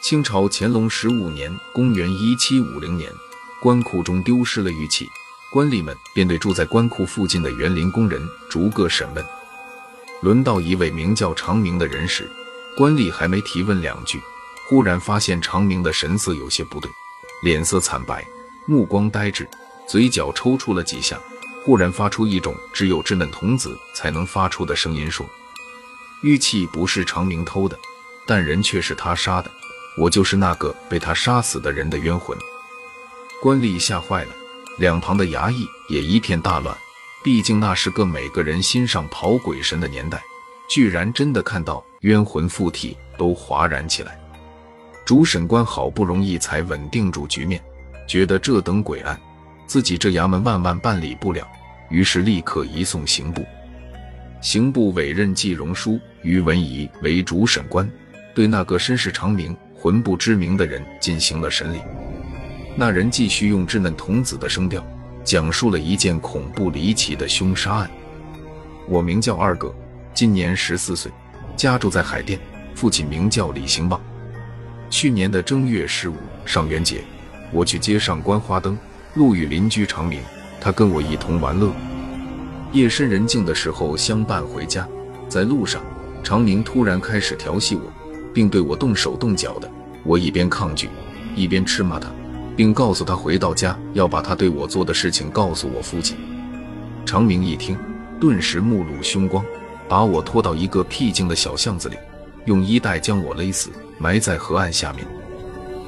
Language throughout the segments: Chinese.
清朝乾隆十五年（公元1750年），官库中丢失了玉器，官吏们便对住在官库附近的园林工人逐个审问。轮到一位名叫长明的人时，官吏还没提问两句，忽然发现长明的神色有些不对，脸色惨白，目光呆滞，嘴角抽搐了几下，忽然发出一种只有稚嫩童子才能发出的声音，说：“玉器不是长明偷的，但人却是他杀的。”我就是那个被他杀死的人的冤魂。官吏吓坏了，两旁的衙役也一片大乱。毕竟那是个每个人心上跑鬼神的年代，居然真的看到冤魂附体，都哗然起来。主审官好不容易才稳定住局面，觉得这等鬼案，自己这衙门万万办理不了，于是立刻移送刑部。刑部委任季荣书、于文仪为主审官，对那个身世长明。魂不知名的人进行了审理，那人继续用稚嫩童子的声调讲述了一件恐怖离奇的凶杀案。我名叫二哥，今年十四岁，家住在海淀，父亲名叫李兴旺。去年的正月十五上元节，我去街上观花灯，路遇邻居长明，他跟我一同玩乐。夜深人静的时候相伴回家，在路上，长明突然开始调戏我。并对我动手动脚的，我一边抗拒，一边斥骂他，并告诉他回到家要把他对我做的事情告诉我父亲。长明一听，顿时目露凶光，把我拖到一个僻静的小巷子里，用衣带将我勒死，埋在河岸下面。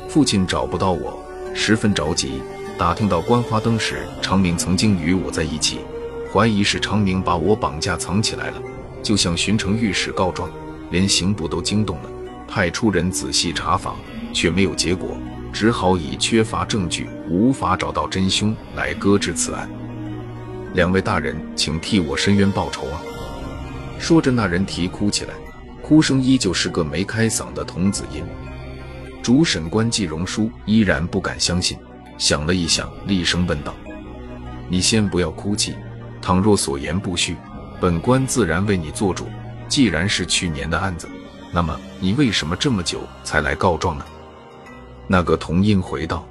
父亲找不到我，十分着急，打听到观花灯时长明曾经与我在一起，怀疑是长明把我绑架藏起来了，就向巡城御史告状，连刑部都惊动了。派出人仔细查访，却没有结果，只好以缺乏证据、无法找到真凶来搁置此案。两位大人，请替我伸冤报仇啊！说着，那人啼哭起来，哭声依旧是个没开嗓的童子音。主审官季荣书依然不敢相信，想了一想，厉声问道：“你先不要哭泣，倘若所言不虚，本官自然为你做主。既然是去年的案子。”那么你为什么这么久才来告状呢？那个童音回道：“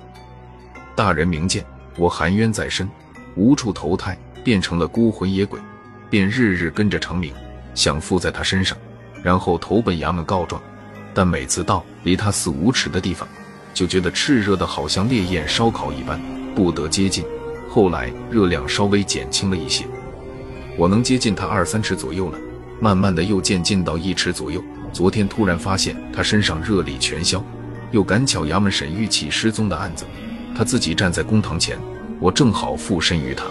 大人明鉴，我含冤在身，无处投胎，变成了孤魂野鬼，便日日跟着成明，想附在他身上，然后投奔衙门告状。但每次到离他四五尺的地方，就觉得炽热的，好像烈焰烧烤一般，不得接近。后来热量稍微减轻了一些，我能接近他二三尺左右了，慢慢的又渐近到一尺左右。”昨天突然发现他身上热力全消，又赶巧衙门审玉器失踪的案子，他自己站在公堂前，我正好附身于他。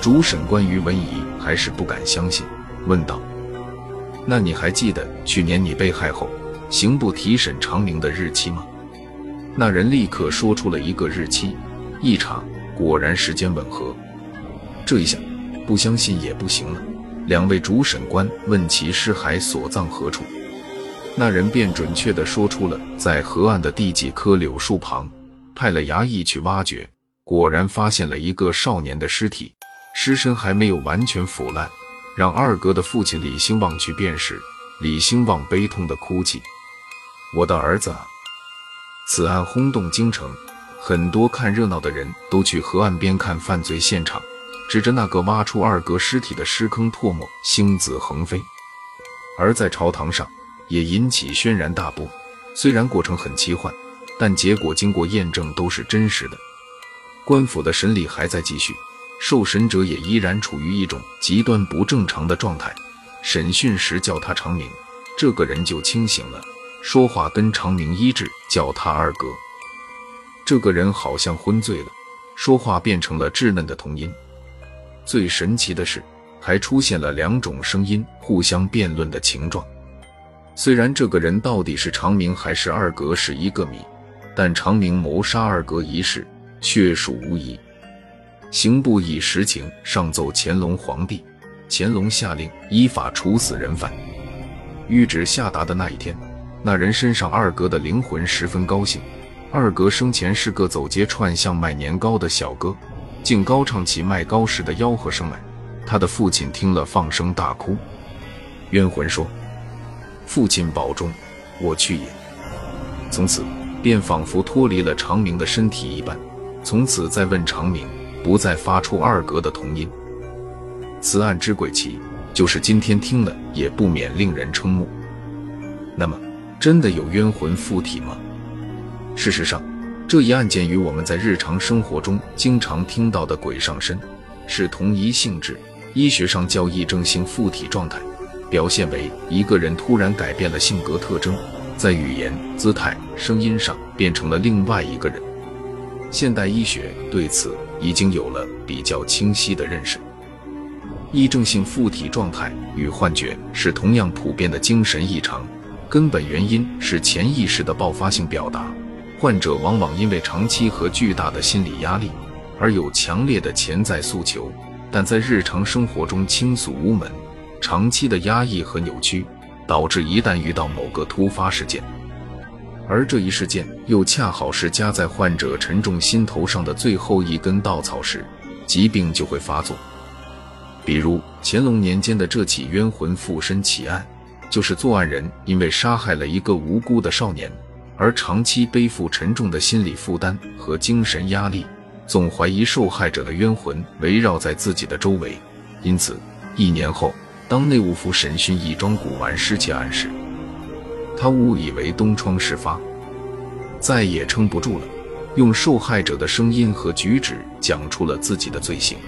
主审官于文仪还是不敢相信，问道：“那你还记得去年你被害后，刑部提审长明的日期吗？”那人立刻说出了一个日期，一查果然时间吻合。这一下，不相信也不行了。两位主审官问其尸骸所葬何处。那人便准确地说出了在河岸的第几棵柳树旁，派了衙役去挖掘，果然发现了一个少年的尸体，尸身还没有完全腐烂。让二哥的父亲李兴旺去辨识，李兴旺悲痛地哭泣：“我的儿子！”此案轰动京城，很多看热闹的人都去河岸边看犯罪现场，指着那个挖出二哥尸体的尸坑唾沫，星子横飞。而在朝堂上。也引起轩然大波。虽然过程很奇幻，但结果经过验证都是真实的。官府的审理还在继续，受审者也依然处于一种极端不正常的状态。审讯时叫他长明，这个人就清醒了，说话跟长明一致，叫他二哥。这个人好像昏醉了，说话变成了稚嫩的童音。最神奇的是，还出现了两种声音互相辩论的情状。虽然这个人到底是长明还是二格是一个谜，但长明谋杀二格一事确属无疑。刑部以实情上奏乾隆皇帝，乾隆下令依法处死人犯。谕旨下达的那一天，那人身上二格的灵魂十分高兴。二格生前是个走街串巷卖年糕的小哥，竟高唱起卖糕时的吆喝声来。他的父亲听了放声大哭。冤魂说。父亲保重，我去也。从此便仿佛脱离了长明的身体一般，从此再问长明，不再发出二格的童音。此案之诡奇，就是今天听了也不免令人瞠目。那么，真的有冤魂附体吗？事实上，这一案件与我们在日常生活中经常听到的鬼上身是同一性质。医学上叫癔症性附体状态，表现为一个人突然改变了性格特征，在语言、姿态、声音上变成了另外一个人。现代医学对此已经有了比较清晰的认识。癔症性附体状态与幻觉是同样普遍的精神异常，根本原因是潜意识的爆发性表达。患者往往因为长期和巨大的心理压力，而有强烈的潜在诉求，但在日常生活中倾诉无门，长期的压抑和扭曲，导致一旦遇到某个突发事件，而这一事件又恰好是加在患者沉重心头上的最后一根稻草时，疾病就会发作。比如乾隆年间的这起冤魂附身奇案，就是作案人因为杀害了一个无辜的少年。而长期背负沉重的心理负担和精神压力，总怀疑受害者的冤魂围绕在自己的周围，因此一年后，当内务府审讯一桩古玩失窃案时，他误以为东窗事发，再也撑不住了，用受害者的声音和举止讲出了自己的罪行。